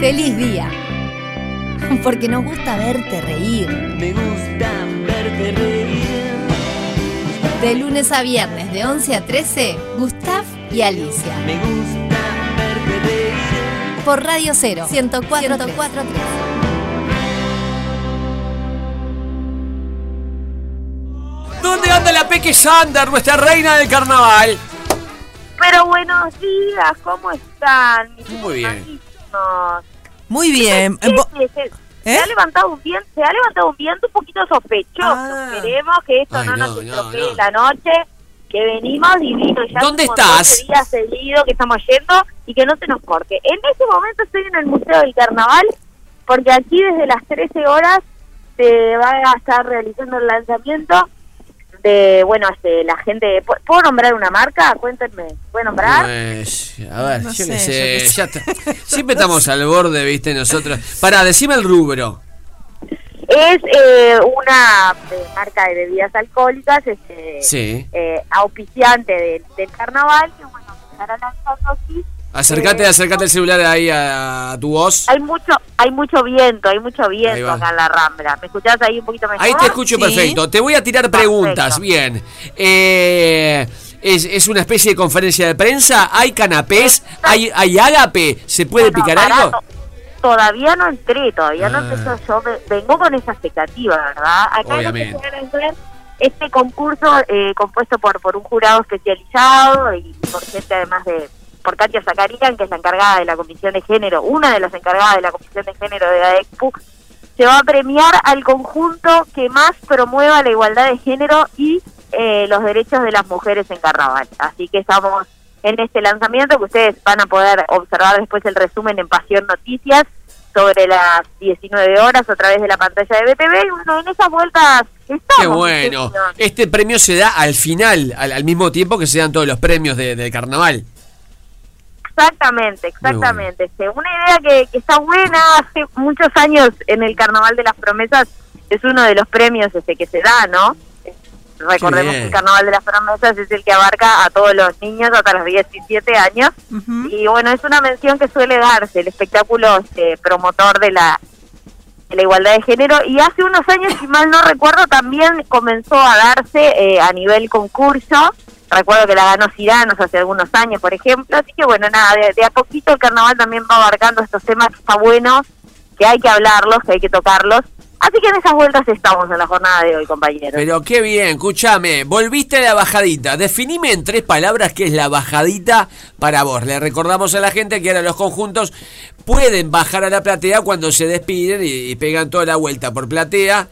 Feliz día. Porque nos gusta verte reír. Me gusta verte reír. De lunes a viernes, de 11 a 13, Gustav y Alicia. Me gusta verte reír. Por Radio 0, 104.3. ¿Dónde anda la Peque Sander, nuestra reina del carnaval? Pero buenos días, ¿cómo están? mis Muy bien. hermanitos? Muy bien. ¿Qué- Eh, vo- qué- qué- Se ¿Eh? ha levantado un viento, se ha levantado un viento un poquito sospechoso. Ah. Esperemos que esto Ay, no, no, nos no, estropee no. la noche, que venimos divino ya ¿Dónde estás? días seguidos que estamos yendo y que no se nos corte. En este momento estoy en el Museo del Carnaval porque aquí desde las 13 horas se va a estar realizando el lanzamiento de, bueno, este, la gente... ¿Pu- ¿Puedo nombrar una marca? Cuéntenme. ¿Puedo nombrar? Pues, a ver, No yo sé, qué yo sé, qué sé. ya está. Siempre estamos al borde, viste, nosotros. Pará, decime el rubro. Es eh, una eh, marca de bebidas alcohólicas, este, Sí. eh, auspiciante del, del carnaval, que bueno, se estará lanzando aquí. Acércate, Eh, acércate el celular ahí a, tu voz. Hay mucho, hay mucho viento, hay mucho viento acá en la Rambla. ¿Me escuchás ahí un poquito mejor? Ahí te escucho Sí. perfecto. Te voy a tirar preguntas. Bien. Eh, es, es una especie de conferencia de prensa. ¿Hay canapés? ¿Hay, hay ágape? ¿Se puede Bueno, picar algo? to- Todavía no entré, todavía no Ah. empezó. Yo ve- vengo con esa expectativa, ¿verdad? Acá Obviamente. lo que se a este concurso eh, compuesto por, por un jurado especializado y por gente además de por Katia Zacarian, que es la encargada de la Comisión de Género, una de las encargadas de la Comisión de Género de AECPU, se va a premiar al conjunto que más promueva la igualdad de género y eh, los derechos de las mujeres en carnaval. Así que estamos en este lanzamiento que ustedes van a poder observar después el resumen en Pasión Noticias sobre las 19 horas a través de la pantalla de BTV y bueno, en esas vueltas estamos. Qué bueno. Este premio se da al final, al, al mismo tiempo que se dan todos los premios de- del carnaval. Exactamente, exactamente. Este, una idea que, que está buena, hace muchos años en el Carnaval de las Promesas es uno de los premios este que se da, ¿no? Recordemos que el Carnaval de las Promesas es el que abarca a todos los niños hasta los 17 años. Y bueno, es una mención que suele darse, el espectáculo este, promotor de la, de la igualdad de género. Y hace unos años, si mal no recuerdo, también comenzó a darse eh, a nivel concurso. Recuerdo que la ganó Ciranos hace algunos años, por ejemplo. Así que bueno, nada, de, de a poquito el carnaval también va abarcando estos temas que está bueno, que hay que hablarlos, que hay que tocarlos. Así que en esas vueltas estamos en la jornada de hoy, compañeros. Pero qué bien, escúchame, volviste a la bajadita. Definime en tres palabras qué es la bajadita para vos. Le recordamos a la gente que ahora los conjuntos pueden bajar a la platea cuando se despiden y pegan toda la vuelta por platea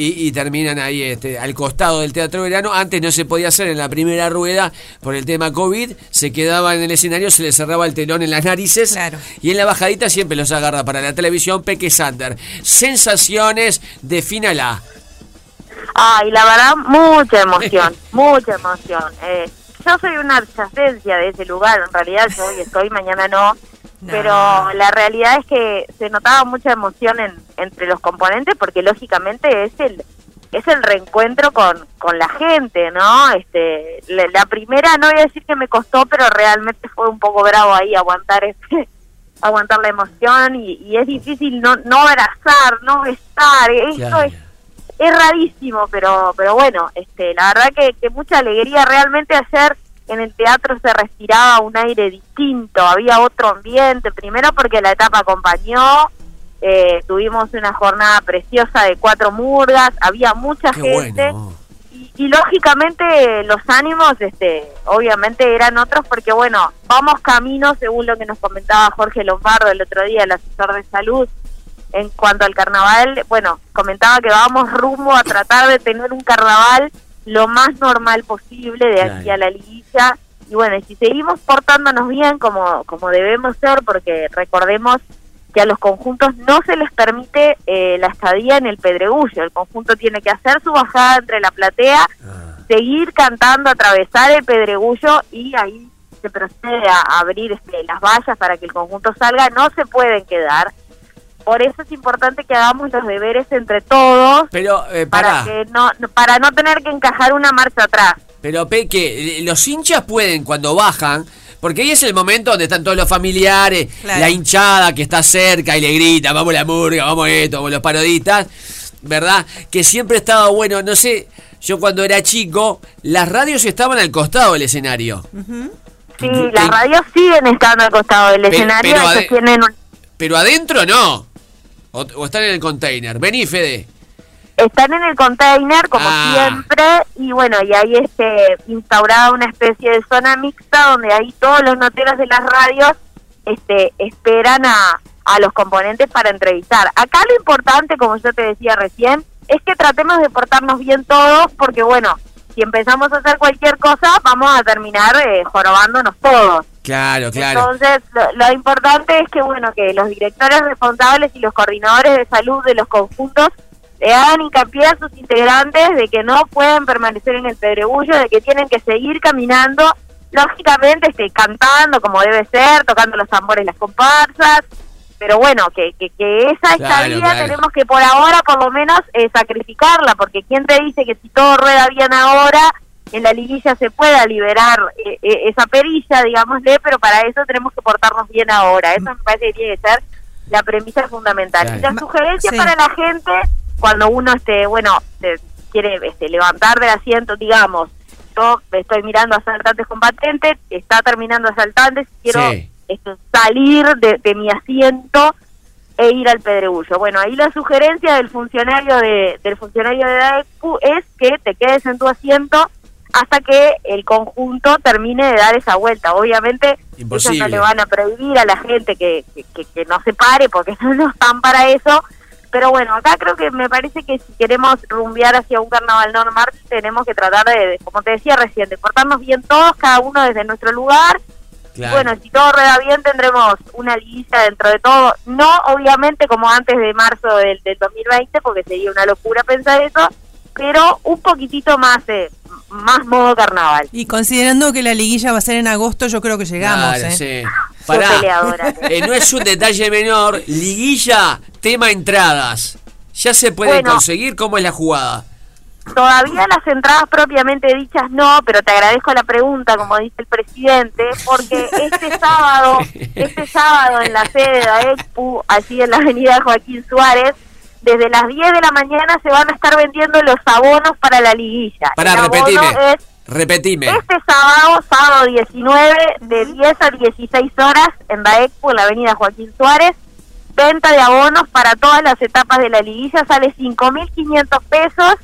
y, y terminan ahí este, al costado del Teatro Verano. Antes no se podía hacer en la primera rueda por el tema COVID, se quedaba en el escenario, se le cerraba el telón en las narices Claro. y en la bajadita siempre los agarra para la televisión Peque Sander. Sensaciones, defínala. Ay, la verdad, mucha emoción, mucha emoción. Eh, yo soy una adyacencia de ese lugar, en realidad yo hoy estoy, mañana no, No. pero la realidad es que se notaba mucha emoción en, entre los componentes porque lógicamente es el es el reencuentro con, con la gente, ¿no? Este, la, la primera no voy a decir que me costó, pero realmente fue un poco bravo ahí aguantar este aguantar la emoción y, y es difícil no no abrazar, no estar, esto es es rarísimo, pero pero bueno, este la verdad que, que mucha alegría. Realmente ayer en el teatro se respiraba un aire distinto, había otro ambiente, primero porque la etapa acompañó, eh, tuvimos una jornada preciosa de cuatro murgas, había mucha Qué gente bueno. y, y lógicamente los ánimos, este, obviamente eran otros porque bueno, vamos camino, según lo que nos comentaba Jorge Lombardo el otro día, el asesor de salud, en cuanto al carnaval, bueno, comentaba que vamos rumbo a tratar de tener un carnaval lo más normal posible de aquí a la liguilla. Y bueno, si seguimos portándonos bien como, como debemos ser, porque recordemos que a los conjuntos no se les permite eh, la estadía en el pedregullo. El conjunto tiene que hacer su bajada entre la platea, Ah. seguir cantando, atravesar el pedregullo y ahí se procede a abrir este, las vallas para que el conjunto salga. No se pueden quedar. Por eso es importante que hagamos los deberes entre todos Pero, eh, para pará. que no no- para no tener que encajar una marcha atrás. Pero Peque, los hinchas pueden cuando bajan Porque ahí es el momento donde están todos los familiares, Claro. la hinchada que está cerca y le grita, vamos la murga, vamos esto, vamos los parodistas, ¿verdad? Que siempre estaba bueno, no sé, yo cuando era chico, las radios estaban al costado del escenario. Sí, las radios siguen estando al costado del Pero- escenario, pero ellos ade- tienen un- Pero adentro no. O, o están en el container. Vení, Fede. están en el container como Ah. siempre y bueno y ahí este instaurada una especie de zona mixta donde ahí todos los noteros de las radios este esperan a, a los componentes para entrevistar acá lo importante como yo te decía recién es que tratemos de portarnos bien todos porque bueno si empezamos a hacer cualquier cosa vamos a terminar eh, jorobándonos todos Claro, claro. entonces, lo, lo importante es que, bueno, que los directores responsables y los coordinadores de salud de los conjuntos le hagan hincapié a sus integrantes de que no pueden permanecer en el pedregullo, de que tienen que seguir caminando, lógicamente este, cantando como debe ser, tocando los tambores las comparsas, pero bueno, que, que, que esa Claro, estadía claro. tenemos que por ahora por lo menos eh, sacrificarla, porque ¿quién te dice que si todo rueda bien ahora, en la liguilla se pueda liberar eh, eh, esa perilla, digámosle, pero para eso tenemos que portarnos bien ahora. Eso me parece que tiene que ser la premisa fundamental. Claro. Y la sugerencia sí. para la gente, cuando uno este bueno se quiere este, levantar del asiento, digamos, yo estoy mirando a asaltantes combatientes, está terminando asaltantes, quiero Sí. este, salir de, de mi asiento e ir al pedregullo. Bueno, ahí la sugerencia del funcionario de del funcionario de DAECU es que te quedes en tu asiento hasta que el conjunto termine de dar esa vuelta. Obviamente ellos Imposible. no le van a prohibir a la gente que, que, que- no se pare porque no, no están para eso. Pero bueno, acá creo que me parece que si queremos rumbear hacia un carnaval normal, tenemos que tratar de, de, como te decía recién, de portarnos bien todos, cada uno desde nuestro lugar, Claro. bueno, si todo rueda bien tendremos una liguilla dentro de todo, no obviamente como antes de marzo del, del 2020, porque sería una locura pensar eso, pero un poquitito más eh, más modo carnaval. Y considerando que la liguilla va a ser en agosto, yo creo que llegamos. Claro, ¿eh? sí. Pará. peleadora. Eh, no es un detalle menor. Liguilla, tema entradas. ¿Ya se puede Bueno. conseguir? ¿Cómo es la jugada? Todavía las entradas propiamente dichas no, pero te agradezco la pregunta, como dice el presidente, porque este sábado, este sábado en la sede de AECPU, allí en la avenida Joaquín Suárez, desde las 10 de la mañana se van a estar vendiendo los abonos para la liguilla. El abono repetime. es Repetime. este sábado, sábado 19, de 10 a 16 horas en la Expo, en la avenida Joaquín Suárez. Venta de abonos para todas las etapas de la liguilla sale 5.500 pesos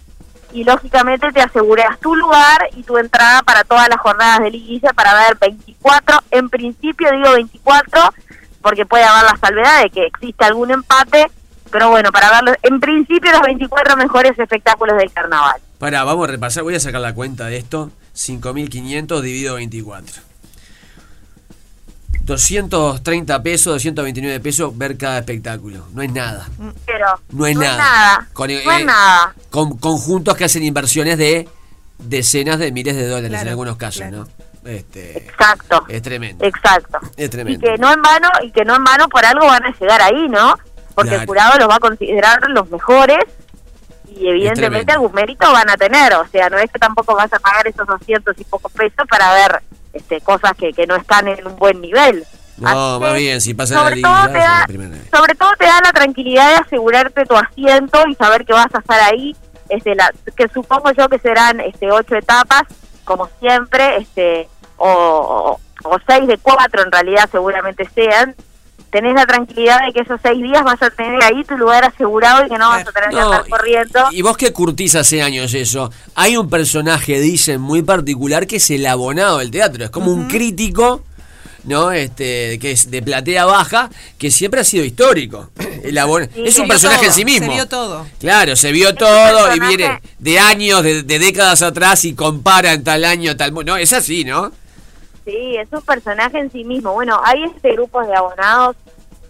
y lógicamente te aseguras tu lugar y tu entrada para todas las jornadas de liguilla para ver 24, en principio digo 24 porque puede haber la salvedad de que existe algún empate, pero bueno, para verlo, en principio los 24 mejores espectáculos del carnaval. Pará, vamos a repasar. Voy a sacar la cuenta de esto. 5.500 dividido 24. 230 pesos, 229 pesos ver cada espectáculo. No es nada. Pero No es nada. Con, no eh, es nada. Con conjuntos que hacen inversiones de decenas de miles de dólares en algunos casos, claro. ¿no? Este, Exacto. es tremendo. Exacto. Es Y tremendo. que no en vano, y que no en vano por algo van a llegar ahí, ¿no? Porque Claro. el jurado los va a considerar los mejores y evidentemente algún mérito van a tener. O sea, no es que tampoco vas a pagar esos 200 y pocos pesos para ver este cosas que, que no están en un buen nivel. No, más bien, si pasa la sobre liguilla, todo te da- la sobre todo te da la tranquilidad de asegurarte tu asiento y saber que vas a estar ahí este la que supongo yo que serán este ocho etapas como siempre este o, o, o seis de cuatro en realidad seguramente sean tenés la tranquilidad de que esos seis días vas a tener ahí tu lugar asegurado y que no vas a tener que andar corriendo y vos que curtís hace años eso, hay un personaje, dicen, muy particular que es el abonado del teatro. Es como un crítico, ¿no? Este, que es de platea baja, que siempre ha sido histórico. El abon- Sí, es un personaje todo, en sí mismo. se vio todo. Claro, se vio todo y viene de años, de, de décadas atrás y compara en tal año, tal... No, es así, ¿no? Sí, es un personaje en sí mismo. Bueno, hay este grupos de abonados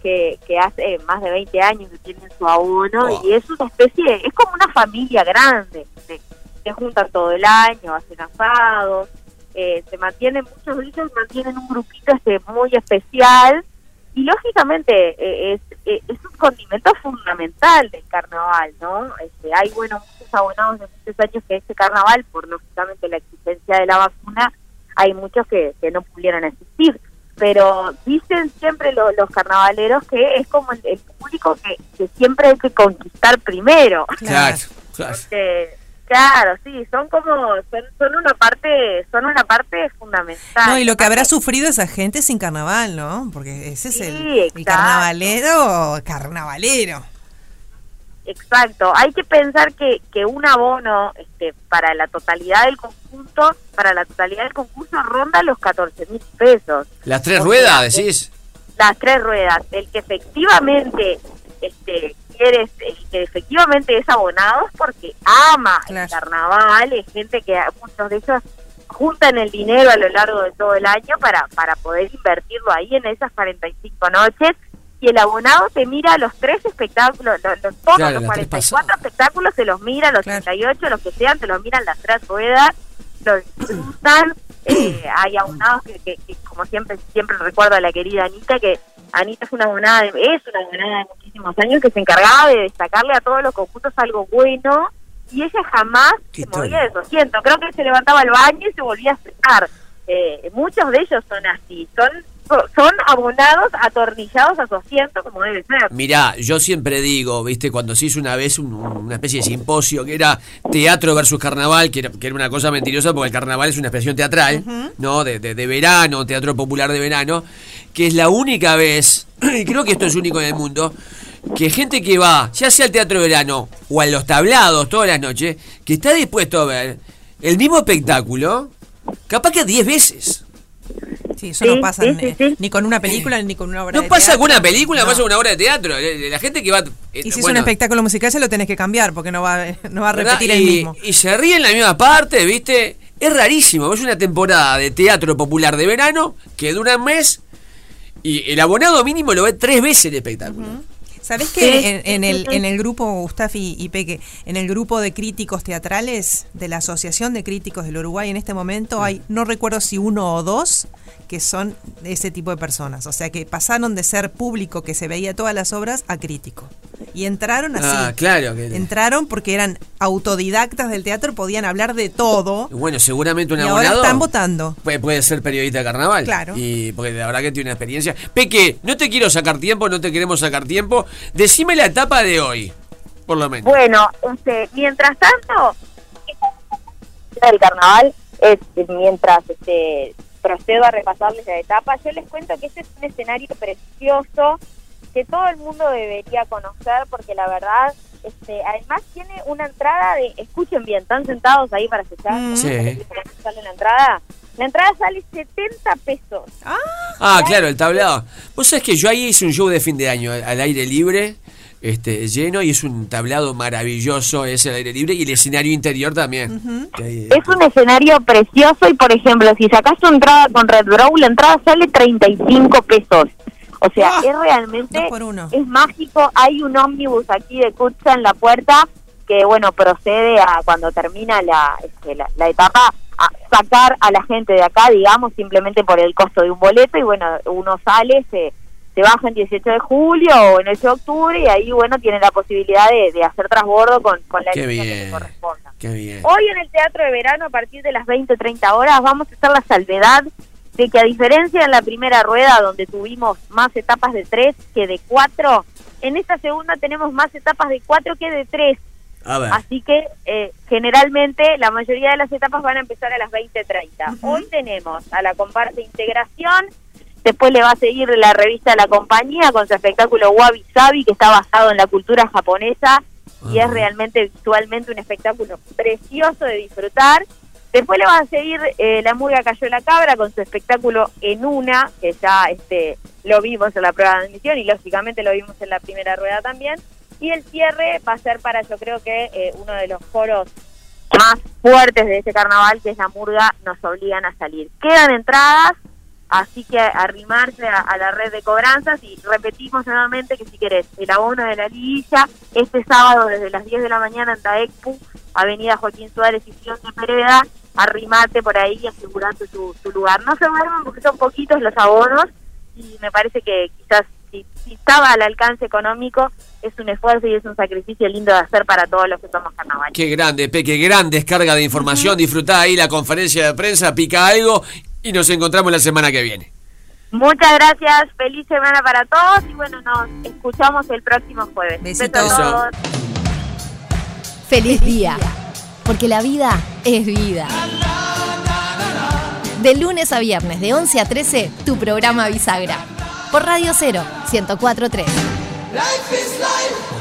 que, que hace más de 20 años que tienen su abono y es una especie, es como una familia grande. Se, se juntan todo el año, hacen asados, eh, se mantienen, muchos de ellos mantienen un grupito este muy especial y lógicamente eh, es, eh, es un condimento fundamental del carnaval, ¿no? Este, hay, bueno, muchos abonados de muchos años que este carnaval, por lógicamente la existencia de la vacuna, hay muchos que, que no pudieron asistir. Pero dicen siempre lo- los carnavaleros que es como el, el público que, que siempre hay que conquistar primero. Claro, claro. Porque, claro, sí, son como, son, son una parte, son una parte fundamental. No, y lo que habrá sufrido esa gente sin carnaval, ¿no? Porque ese es el, Sí, el exacto. carnavalero, carnavalero. Exacto, hay que pensar que, que un abono este, para la totalidad del conjunto, para la totalidad del concurso ronda los 14 mil pesos. Las tres O ruedas, decís. Las tres ruedas, el que efectivamente este, quiere, el que efectivamente es abonado es porque ama el carnaval, es gente que muchos de ellos juntan el dinero a lo largo de todo el año para, para poder invertirlo ahí en esas 45 noches y el abonado te mira los tres espectáculos, los, los- todos Claro, los las tres 44 pasadas. espectáculos se los mira, los Claro. 38, los que sean, te los miran las tres ruedas, los disfrutan, eh, hay abonados que, que- que, como siempre siempre recuerdo a la querida Anita, que Anita es una abonada, de- es una abonada de muchísimos años que se encargaba de destacarle a todos los conjuntos algo bueno y ella jamás se movía de su asiento, creo que se levantaba al baño y se volvía a sentar. Eh, muchos de ellos son así, son son abonados atornillados a su asiento como debe ser. Mirá, yo siempre digo, viste, cuando se hizo una vez un- una especie de simposio que era teatro versus carnaval, que era, que era una cosa mentirosa porque el carnaval es una expresión teatral, ¿no? De, de- de verano, teatro popular de verano, que es la única vez, y creo que esto es único en el mundo, que gente que va, ya sea al teatro de verano o a los tablados todas las noches, que está dispuesto a ver el mismo espectáculo, capaz que 10 veces. Sí, eso Sí, no pasa sí, en- sí, ni con una película ni con una obra No de pasa teatro. con una película, No. pasa con una obra de teatro. Eh, La gente que va... eh, Y si es un espectáculo musical se lo tenés que cambiar porque no va, no va a ¿verdad? repetir el y, mismo. y se ríe en la misma parte, ¿viste? Es rarísimo. Es una temporada de teatro popular de verano que dura un mes y el abonado mínimo lo ve tres veces el espectáculo. ¿Sabés que en, en el, en el grupo, Gustaf y, y Peque, en el grupo de críticos teatrales de la Asociación de Críticos del Uruguay en este momento hay, no recuerdo si uno o dos, que son de ese tipo de personas. O sea que pasaron de ser público que se veía todas las obras a crítico. Y entraron así. Ah, claro. Que, Entraron porque eran autodidactas del teatro, podían hablar de todo. bueno, seguramente un Y ahora abonado están votando. puede, puede ser periodista de carnaval. Claro. Y porque la verdad que tiene una experiencia. Peque, no te quiero sacar tiempo, no te queremos sacar tiempo. Decime la etapa de hoy, por lo menos. Bueno, este, mientras tanto, el carnaval, es, mientras este, procedo a repasarles la etapa, yo les cuento que este es un escenario precioso que todo el mundo debería conocer porque la verdad, este, además tiene una entrada de, escuchen bien, están sentados ahí para escuchar, Mm. Sí. sale la entrada. La entrada sale 70 pesos. Ah, claro, el tablado. Vos sabés que yo ahí hice un show de fin de año al- aire libre, este, lleno, y es un tablado maravilloso, es el aire libre, y el escenario interior también. Es un escenario precioso y, por ejemplo, si sacas tu entrada con Red Brow, la entrada sale 35 pesos. O sea, Ah, es realmente, dos por uno. es mágico. Hay un ómnibus aquí de Kutza en la puerta que, bueno, procede a cuando termina la, este, la, la etapa a sacar a la gente de acá, digamos, simplemente por el costo de un boleto y, bueno, uno sale, se, se baja en 18 de julio o en 8 de octubre y ahí, bueno, tiene la posibilidad de, de hacer transbordo con, con la línea que le corresponda. Qué bien. Hoy en el Teatro de Verano, a partir de las 20, 30 horas, vamos a hacer la salvedad de que a diferencia en la primera rueda, donde tuvimos más etapas de 3 que de 4, en esta segunda tenemos más etapas de 4 que de 3. A ver. Así que eh, generalmente la mayoría de las etapas van a empezar a las 20.30. Hoy tenemos a la comparsa Integración, después le va a seguir la revista La Compañía con su espectáculo Wabi Sabi, que está basado en la cultura japonesa y es realmente visualmente un espectáculo precioso de disfrutar. Después le va a seguir eh, La Murga Cayó la Cabra con su espectáculo En Una, que ya este lo vimos en la prueba de admisión y lógicamente lo vimos en la primera rueda también. Y el cierre va a ser para, yo creo que eh, uno de los foros más fuertes de este carnaval, que es la murga, nos obligan a salir. Quedan entradas, así que arrimarse a, la red de cobranzas y repetimos nuevamente que si querés el abono de la liguilla, este sábado desde las 10 de la mañana en Taekpu, Avenida Joaquín Suárez y Sion de Pereda, arrimate por ahí y asegurarte tu, tu lugar. No se duerman porque son poquitos los abonos y me parece que quizás si, si estaba al alcance económico, es un esfuerzo y es un sacrificio lindo de hacer para todos los que somos carnaval. Qué grande, Peque, gran descarga de información. Disfrutá ahí la conferencia de prensa, pica algo y nos encontramos la semana que viene. Muchas gracias, feliz semana para todos y bueno, nos escuchamos el próximo jueves. Besitos. A todos. Feliz día, porque la vida es vida. De lunes a viernes, de 11 a 13, tu programa Bisagra. Por Radio 0, 104.3. Life is life.